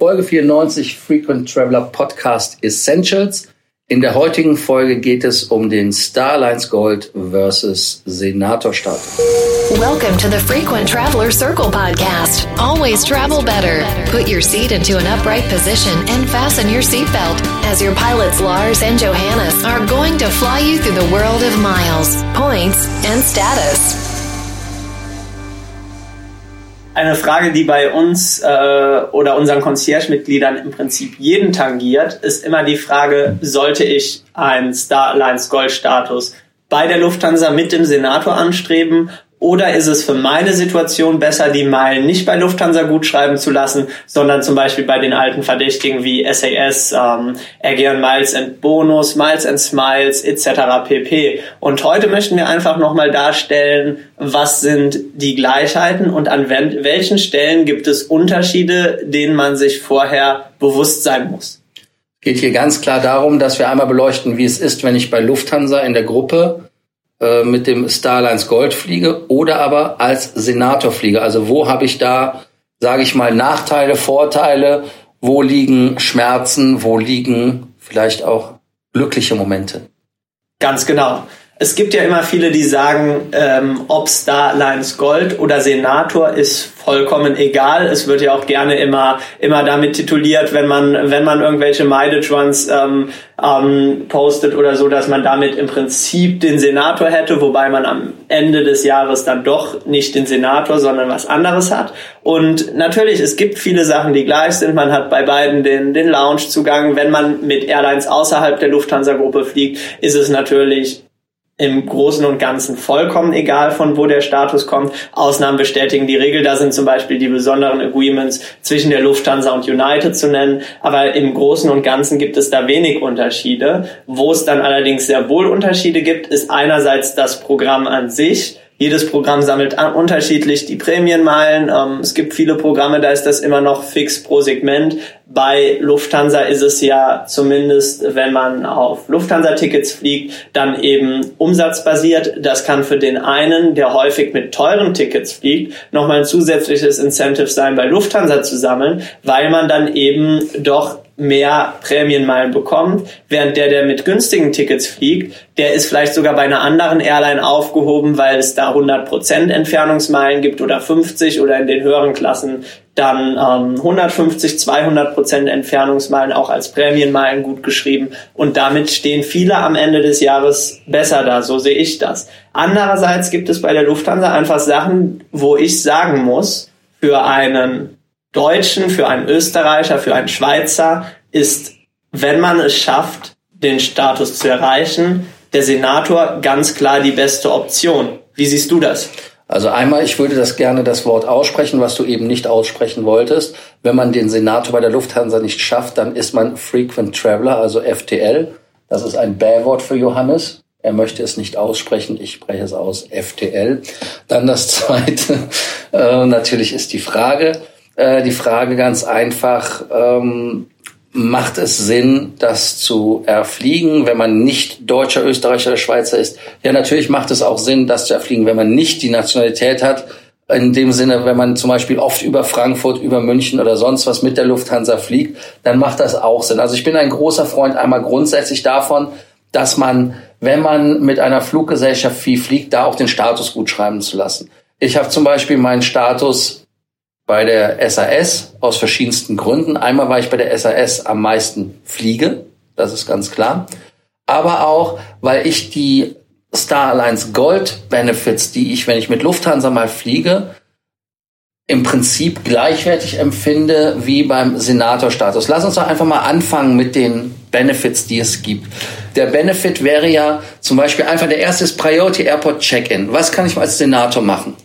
Folge 94 Frequent Traveler Podcast Essentials. In der heutigen Folge geht es um den Starlines Gold versus Senator Status. Welcome to the Frequent Traveler Circle podcast. Always travel better. Put your seat into an upright position and fasten your seatbelt as your pilots Lars and Johannes are going to fly you through the world of miles, points, and status. Eine Frage, die bei uns äh, oder unseren Concierge-Mitgliedern im Prinzip jeden tangiert, ist immer die Frage, sollte ich einen Star Alliance Gold-Status bei der Lufthansa mit dem Senator anstreben oder ist es für meine Situation besser, die Meilen nicht bei Lufthansa gut schreiben zu lassen, sondern zum Beispiel bei den alten Verdächtigen wie SAS, ähm, Aegean Miles and Bonus, Miles and Smiles etc. pp. Und heute möchten wir einfach nochmal darstellen, was sind die Gleichheiten und an welchen Stellen gibt es Unterschiede, denen man sich vorher bewusst sein muss. Geht hier ganz klar darum, dass wir einmal beleuchten, wie es ist, wenn ich bei Lufthansa in der Gruppe äh, mit dem Starlines Gold fliege oder aber als Senator fliege. Also wo habe ich da, sage ich mal, Nachteile, Vorteile, wo liegen Schmerzen, wo liegen vielleicht auch glückliche Momente? Ganz genau. Es gibt ja immer viele, die sagen, ähm, ob Star Alliance Gold oder Senator ist vollkommen egal. Es wird ja auch gerne immer immer damit tituliert, wenn man wenn man irgendwelche Mileage Runs ähm, ähm, postet oder so, dass man damit im Prinzip den Senator hätte, wobei man am Ende des Jahres dann doch nicht den Senator, sondern was anderes hat. Und natürlich, es gibt viele Sachen, die gleich sind. Man hat bei beiden den den Lounge-Zugang. Wenn man mit Airlines außerhalb der Lufthansa-Gruppe fliegt, ist es natürlich im Großen und Ganzen vollkommen egal, von wo der Status kommt. Ausnahmen bestätigen die Regel. Da sind zum Beispiel die besonderen Agreements zwischen der Lufthansa und United zu nennen. Aber im Großen und Ganzen gibt es da wenig Unterschiede. Wo es dann allerdings sehr wohl Unterschiede gibt, ist einerseits das Programm an sich. Jedes Programm sammelt unterschiedlich die Prämienmeilen. Ähm, es gibt viele Programme, da ist das immer noch fix pro Segment. Bei Lufthansa ist es ja zumindest, wenn man auf Lufthansa-Tickets fliegt, dann eben umsatzbasiert. Das kann für den einen, der häufig mit teuren Tickets fliegt, nochmal ein zusätzliches Incentive sein, bei Lufthansa zu sammeln, weil man dann eben doch mehr Prämienmeilen bekommt, während der, der mit günstigen Tickets fliegt, der ist vielleicht sogar bei einer anderen Airline aufgehoben, weil es da 100% Entfernungsmeilen gibt oder 50 oder in den höheren Klassen dann ähm, 150, 200% Entfernungsmeilen auch als Prämienmeilen gut geschrieben und damit stehen viele am Ende des Jahres besser da, so sehe ich das. Andererseits gibt es bei der Lufthansa einfach Sachen, wo ich sagen muss, für einen Deutschen, für einen Österreicher, für einen Schweizer ist, wenn man es schafft, den Status zu erreichen, der Senator ganz klar die beste Option. Wie siehst du das? Also einmal, ich würde das gerne das Wort aussprechen, was du eben nicht aussprechen wolltest. Wenn man den Senator bei der Lufthansa nicht schafft, dann ist man Frequent Traveler, also FTL. Das ist ein Bärwort für Johannes. Er möchte es nicht aussprechen, ich spreche es aus, FTL. Dann das zweite, äh, natürlich ist die Frage, äh, die Frage ganz einfach, ähm, macht es Sinn, das zu erfliegen, wenn man nicht Deutscher, Österreicher oder Schweizer ist? Ja, natürlich macht es auch Sinn, das zu erfliegen, wenn man nicht die Nationalität hat. In dem Sinne, wenn man zum Beispiel oft über Frankfurt, über München oder sonst was mit der Lufthansa fliegt, dann macht das auch Sinn. Also ich bin ein großer Freund einmal grundsätzlich davon, dass man, wenn man mit einer Fluggesellschaft viel fliegt, da auch den Status gut schreiben zu lassen. Ich habe zum Beispiel meinen Status bei der SAS aus verschiedensten Gründen. Einmal, weil ich bei der SAS am meisten fliege, das ist ganz klar. Aber auch, weil ich die Star Alliance Gold Benefits, die ich, wenn ich mit Lufthansa mal fliege, im Prinzip gleichwertig empfinde wie beim Senatorstatus. Lass uns doch einfach mal anfangen mit den Benefits, die es gibt. Der Benefit wäre ja zum Beispiel einfach der erste ist Priority Airport Check-in. Was kann ich als Senator machen?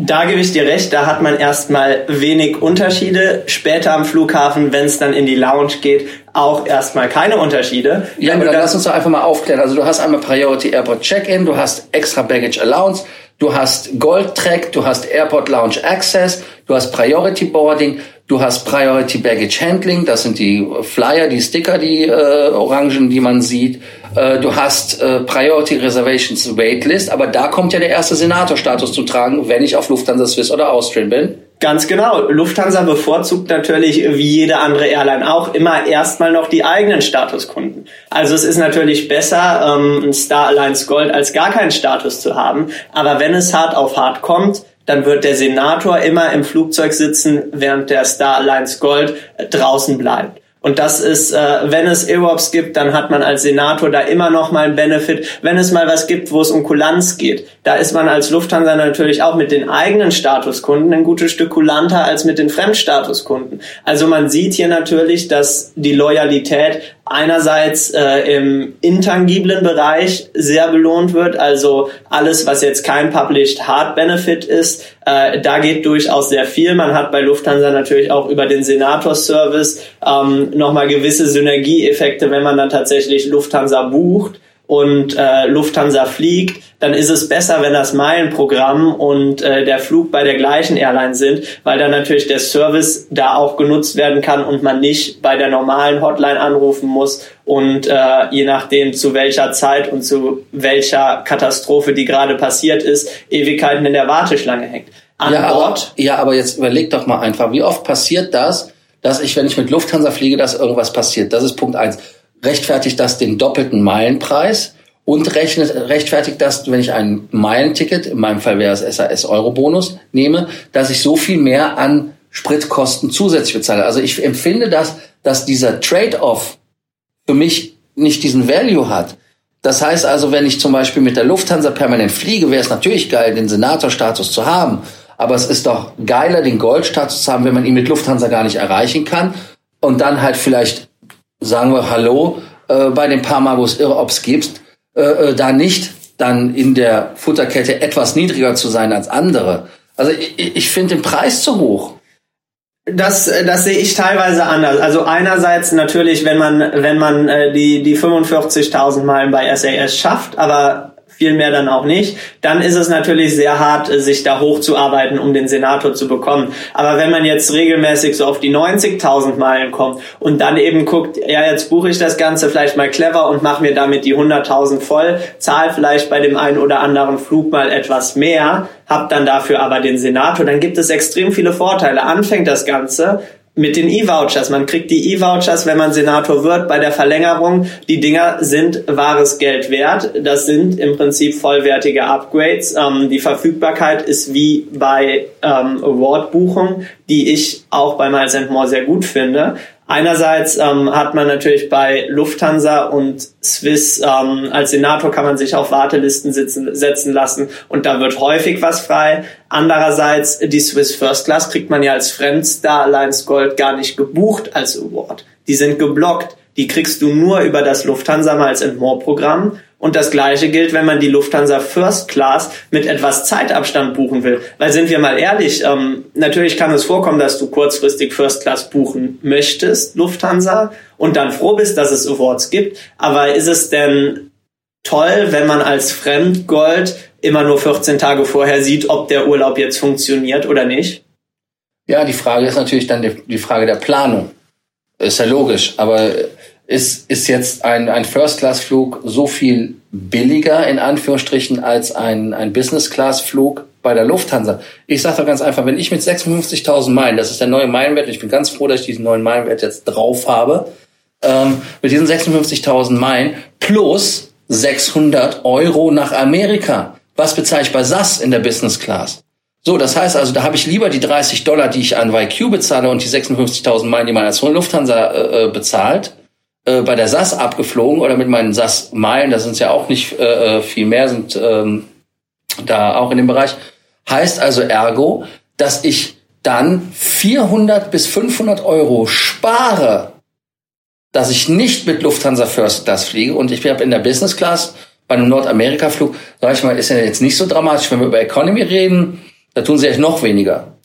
Da gebe ich dir recht, da hat man erstmal wenig Unterschiede. Später am Flughafen, wenn es dann in die Lounge geht, auch erstmal keine Unterschiede. Ja, aber dann lass uns doch einfach mal aufklären. Also du hast einmal Priority Airport Check-in, du hast Extra Baggage Allowance, du hast Gold Track, du hast Airport Lounge Access, du hast Priority Boarding, Du hast Priority Baggage Handling, das sind die Flyer, die Sticker, die äh, Orangen, die man sieht. Äh, du hast äh, Priority Reservations Waitlist, aber da kommt ja der erste Senatorstatus zu tragen, wenn ich auf Lufthansa Swiss oder Austrian bin. Ganz genau. Lufthansa bevorzugt natürlich, wie jede andere Airline auch, immer erstmal noch die eigenen Statuskunden. Also es ist natürlich besser, ähm, ein Star Alliance Gold als gar keinen Status zu haben. Aber wenn es hart auf hart kommt, dann wird der Senator immer im Flugzeug sitzen, während der Star Alliance Gold draußen bleibt. Und das ist, äh, wenn es EWOPs gibt, dann hat man als Senator da immer noch mal einen Benefit. Wenn es mal was gibt, wo es um Kulanz geht, da ist man als Lufthansa natürlich auch mit den eigenen Statuskunden ein gutes Stück kulanter als mit den Fremdstatuskunden. Also man sieht hier natürlich, dass die Loyalität einerseits äh, im intangiblen Bereich sehr belohnt wird, also alles, was jetzt kein Published Hard Benefit ist, äh, da geht durchaus sehr viel. Man hat bei Lufthansa natürlich auch über den Senator-Service ähm, nochmal gewisse Synergieeffekte, wenn man dann tatsächlich Lufthansa bucht und äh, Lufthansa fliegt, dann ist es besser, wenn das Meilenprogramm und äh, der Flug bei der gleichen Airline sind, weil dann natürlich der Service da auch genutzt werden kann und man nicht bei der normalen Hotline anrufen muss und äh, je nachdem zu welcher Zeit und zu welcher Katastrophe, die gerade passiert ist, Ewigkeiten in der Warteschlange hängt. An ja, Bord. Aber, ja, aber jetzt überleg doch mal einfach, wie oft passiert das, dass ich, wenn ich mit Lufthansa fliege, dass irgendwas passiert? Das ist Punkt eins rechtfertigt das den doppelten Meilenpreis und rechnet, rechtfertigt das, wenn ich ein Meilenticket, in meinem Fall wäre es SAS Euro-Bonus, nehme, dass ich so viel mehr an Spritkosten zusätzlich bezahle. Also ich empfinde das, dass dieser Trade-off für mich nicht diesen Value hat. Das heißt also, wenn ich zum Beispiel mit der Lufthansa permanent fliege, wäre es natürlich geil, den Senatorstatus zu haben. Aber es ist doch geiler, den Goldstatus zu haben, wenn man ihn mit Lufthansa gar nicht erreichen kann und dann halt vielleicht sagen wir Hallo äh, bei den paar Mal, wo es Irre-Ops gibt, äh, äh, da nicht dann in der Futterkette etwas niedriger zu sein als andere. Also ich, ich finde den Preis zu hoch. Das, das sehe ich teilweise anders. Also einerseits natürlich, wenn man, wenn man äh, die, die 45.000 Meilen bei SAS schafft, aber viel mehr dann auch nicht, dann ist es natürlich sehr hart, sich da hochzuarbeiten, um den Senator zu bekommen. Aber wenn man jetzt regelmäßig so auf die 90.000 Meilen kommt und dann eben guckt, ja, jetzt buche ich das Ganze vielleicht mal clever und mache mir damit die 100.000 voll, zahle vielleicht bei dem einen oder anderen Flug mal etwas mehr, hab dann dafür aber den Senator, dann gibt es extrem viele Vorteile. Anfängt das Ganze mit den E-Vouchers. Man kriegt die E-Vouchers, wenn man Senator wird, bei der Verlängerung. Die Dinger sind wahres Geld wert. Das sind im Prinzip vollwertige Upgrades. Ähm, die Verfügbarkeit ist wie bei ähm, Award-Buchung, die ich auch bei Miles More sehr gut finde. Einerseits ähm, hat man natürlich bei Lufthansa und Swiss ähm, als Senator kann man sich auf Wartelisten sitzen, setzen lassen und da wird häufig was frei. Andererseits die Swiss First Class kriegt man ja als Fremdstar Alliance Gold gar nicht gebucht als Award. Die sind geblockt. Die kriegst du nur über das Lufthansa Miles More Programm und das Gleiche gilt, wenn man die Lufthansa First Class mit etwas Zeitabstand buchen will. Weil sind wir mal ehrlich, ähm, natürlich kann es vorkommen, dass du kurzfristig First Class buchen möchtest, Lufthansa, und dann froh bist, dass es Awards gibt. Aber ist es denn toll, wenn man als Fremdgold immer nur 14 Tage vorher sieht, ob der Urlaub jetzt funktioniert oder nicht? Ja, die Frage ist natürlich dann die, die Frage der Planung. Ist ja logisch, aber ist, ist jetzt ein, ein First-Class-Flug so viel billiger in Anführungsstrichen als ein, ein Business-Class-Flug bei der Lufthansa. Ich sage doch ganz einfach, wenn ich mit 56.000 Meilen, das ist der neue Meilenwert, und ich bin ganz froh, dass ich diesen neuen Meilenwert jetzt drauf habe, ähm, mit diesen 56.000 Meilen plus 600 Euro nach Amerika. Was bezahle ich bei SAS in der Business Class? So, das heißt also, da habe ich lieber die 30 Dollar, die ich an YQ bezahle und die 56.000 Meilen, die man als Lufthansa äh, äh bezahlt, äh, bei der SAS abgeflogen oder mit meinen SAS-Meilen, das sind ja auch nicht äh, äh, viel mehr, sind ähm, da auch in dem Bereich. Heißt also ergo, dass ich dann 400 bis 500 Euro spare, dass ich nicht mit Lufthansa First Class fliege und ich bin in der Business Class bei einem Nordamerika-Flug, sag ich mal, ist ja jetzt nicht so dramatisch. Wenn wir über Economy reden, da tun sie echt noch weniger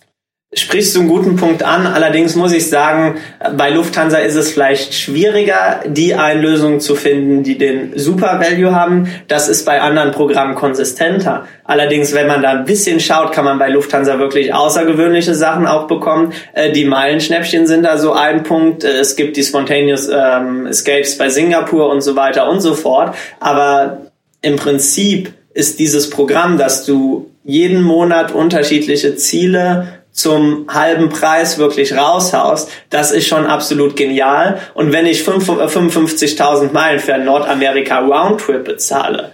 sprichst du einen guten Punkt an. Allerdings muss ich sagen, bei Lufthansa ist es vielleicht schwieriger, die Einlösungen zu finden, die den Super Value haben. Das ist bei anderen Programmen konsistenter. Allerdings, wenn man da ein bisschen schaut, kann man bei Lufthansa wirklich außergewöhnliche Sachen auch bekommen. Äh, die Meilenschnäppchen sind da so ein Punkt. Äh, es gibt die Spontaneous ähm, Escapes bei Singapur und so weiter und so fort. Aber im Prinzip ist dieses Programm, dass du jeden Monat unterschiedliche Ziele zum halben Preis wirklich raushaust, das ist schon absolut genial. Und wenn ich 55.000 Meilen für einen Nordamerika Roundtrip bezahle,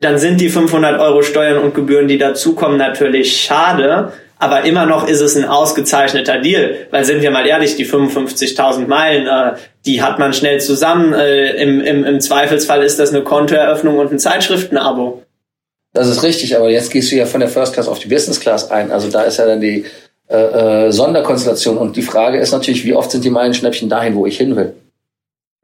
dann sind die 500 Euro Steuern und Gebühren, die dazukommen, natürlich schade. Aber immer noch ist es ein ausgezeichneter Deal, weil sind wir mal ehrlich, die 55.000 Meilen, äh, die hat man schnell zusammen. Äh, im, im, Im Zweifelsfall ist das eine Kontoeröffnung und ein Zeitschriftenabo. Das ist richtig, aber jetzt gehst du ja von der First Class auf die Business Class ein. Also da ist ja dann die äh, äh, Sonderkonstellation. Und die Frage ist natürlich, wie oft sind die Meilenschnäppchen dahin, wo ich hin will?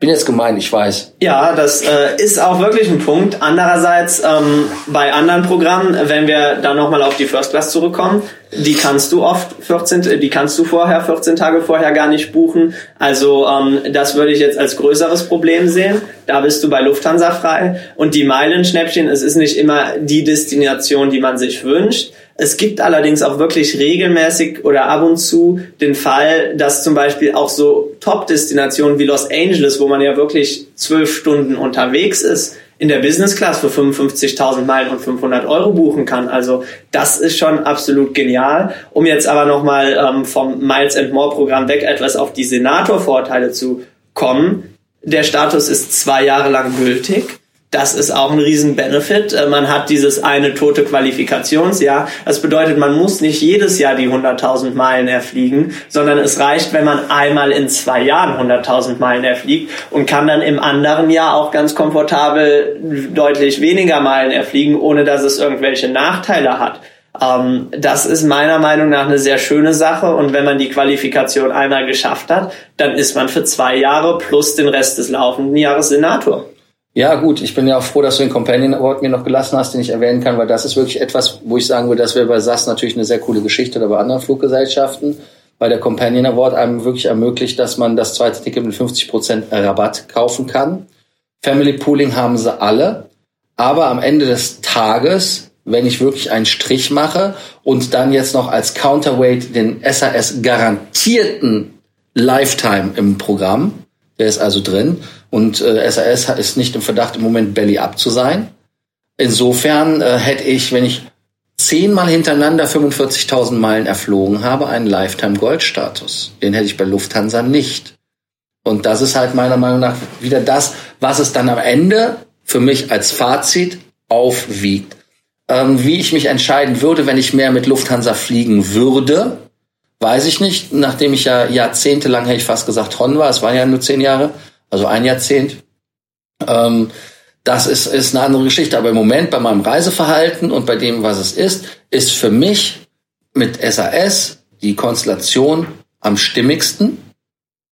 Bin jetzt gemein, ich weiß. Ja, das äh, ist auch wirklich ein Punkt. Andererseits ähm, bei anderen Programmen, wenn wir dann nochmal auf die First Class zurückkommen, die kannst du oft 14, die kannst du vorher 14 Tage vorher gar nicht buchen. Also ähm, das würde ich jetzt als größeres Problem sehen. Da bist du bei Lufthansa frei. Und die Meilenschnäppchen, es ist nicht immer die Destination, die man sich wünscht. Es gibt allerdings auch wirklich regelmäßig oder ab und zu den Fall, dass zum Beispiel auch so Top-Destinationen wie Los Angeles, wo man ja wirklich zwölf Stunden unterwegs ist, in der Business Class für 55.000 Meilen und 500 Euro buchen kann. Also das ist schon absolut genial. Um jetzt aber nochmal ähm, vom Miles and More Programm weg etwas auf die Senator-Vorteile zu kommen. Der Status ist zwei Jahre lang gültig das ist auch ein riesen Benefit. Äh, man hat dieses eine tote Qualifikationsjahr. Das bedeutet, man muss nicht jedes Jahr die 100.000 Meilen erfliegen, sondern es reicht, wenn man einmal in zwei Jahren 100.000 Meilen erfliegt und kann dann im anderen Jahr auch ganz komfortabel deutlich weniger Meilen erfliegen, ohne dass es irgendwelche Nachteile hat. Ähm, das ist meiner Meinung nach eine sehr schöne Sache und wenn man die Qualifikation einmal geschafft hat, dann ist man für zwei Jahre plus den Rest des laufenden Jahres Senator. Ja, gut, ich bin ja auch froh, dass du den Companion Award mir noch gelassen hast, den ich erwähnen kann, weil das ist wirklich etwas, wo ich sagen würde, das wäre bei SAS natürlich eine sehr coole Geschichte oder bei anderen Fluggesellschaften, weil der Companion Award einem wirklich ermöglicht, dass man das zweite Ticket mit 50% Rabatt kaufen kann. Family Pooling haben sie alle, aber am Ende des Tages, wenn ich wirklich einen Strich mache und dann jetzt noch als Counterweight den SAS garantierten Lifetime im Programm, der ist also drin. Und äh, SAS ist nicht im Verdacht, im Moment Belly up zu sein. Insofern äh, hätte ich, wenn ich zehnmal hintereinander 45.000 Meilen erflogen habe, einen Lifetime-Gold-Status. Den hätte ich bei Lufthansa nicht. Und das ist halt meiner Meinung nach wieder das, was es dann am Ende für mich als Fazit aufwiegt. Ähm, wie ich mich entscheiden würde, wenn ich mehr mit Lufthansa fliegen würde, Weiß ich nicht, nachdem ich ja jahrzehntelang, hätte ich fast gesagt, Hon war, es waren ja nur zehn Jahre, also ein Jahrzehnt. Ähm, das ist, ist eine andere Geschichte. Aber im Moment bei meinem Reiseverhalten und bei dem, was es ist, ist für mich mit SAS die Konstellation am stimmigsten.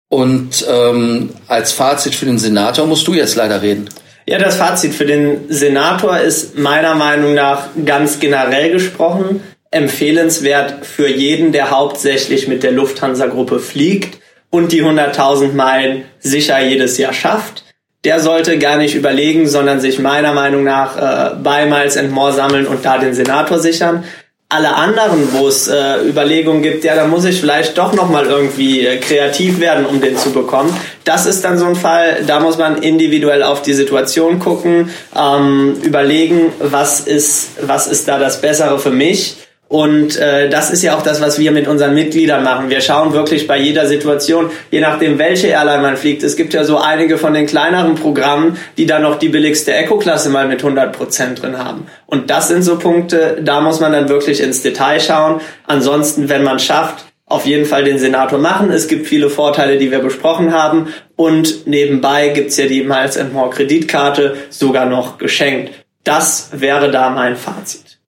Und ähm, als Fazit für den Senator musst du jetzt leider reden. Ja, das Fazit für den Senator ist meiner Meinung nach ganz generell gesprochen empfehlenswert für jeden, der hauptsächlich mit der Lufthansa-Gruppe fliegt und die 100.000 Meilen sicher jedes Jahr schafft. Der sollte gar nicht überlegen, sondern sich meiner Meinung nach äh, bei Miles and More sammeln und da den Senator sichern. Alle anderen, wo es äh, Überlegungen gibt, ja, da muss ich vielleicht doch nochmal irgendwie äh, kreativ werden, um den zu bekommen. Das ist dann so ein Fall, da muss man individuell auf die Situation gucken, ähm, überlegen, was ist, was ist da das Bessere für mich und äh, das ist ja auch das, was wir mit unseren Mitgliedern machen. Wir schauen wirklich bei jeder Situation, je nachdem, welche Airline man fliegt. Es gibt ja so einige von den kleineren Programmen, die da noch die billigste Eco-Klasse mal mit 100 Prozent drin haben. Und das sind so Punkte, da muss man dann wirklich ins Detail schauen. Ansonsten, wenn man schafft, auf jeden Fall den Senator machen. Es gibt viele Vorteile, die wir besprochen haben. Und nebenbei gibt's ja die Miles More Kreditkarte sogar noch geschenkt. Das wäre da mein Fazit.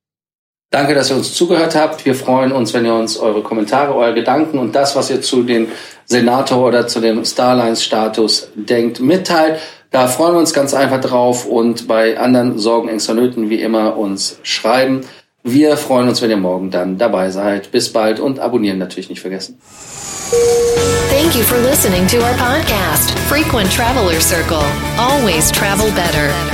Danke, dass ihr uns zugehört habt. Wir freuen uns, wenn ihr uns eure Kommentare, eure Gedanken und das, was ihr zu den Senator oder zu dem Starlines-Status denkt, mitteilt. Da freuen wir uns ganz einfach drauf und bei anderen Sorgen, Ängsten, Nöten wie immer uns schreiben. Wir freuen uns, wenn ihr morgen dann dabei seid. Bis bald und abonnieren natürlich nicht vergessen. Thank you for listening to our podcast, Frequent Traveler Circle. Always travel better.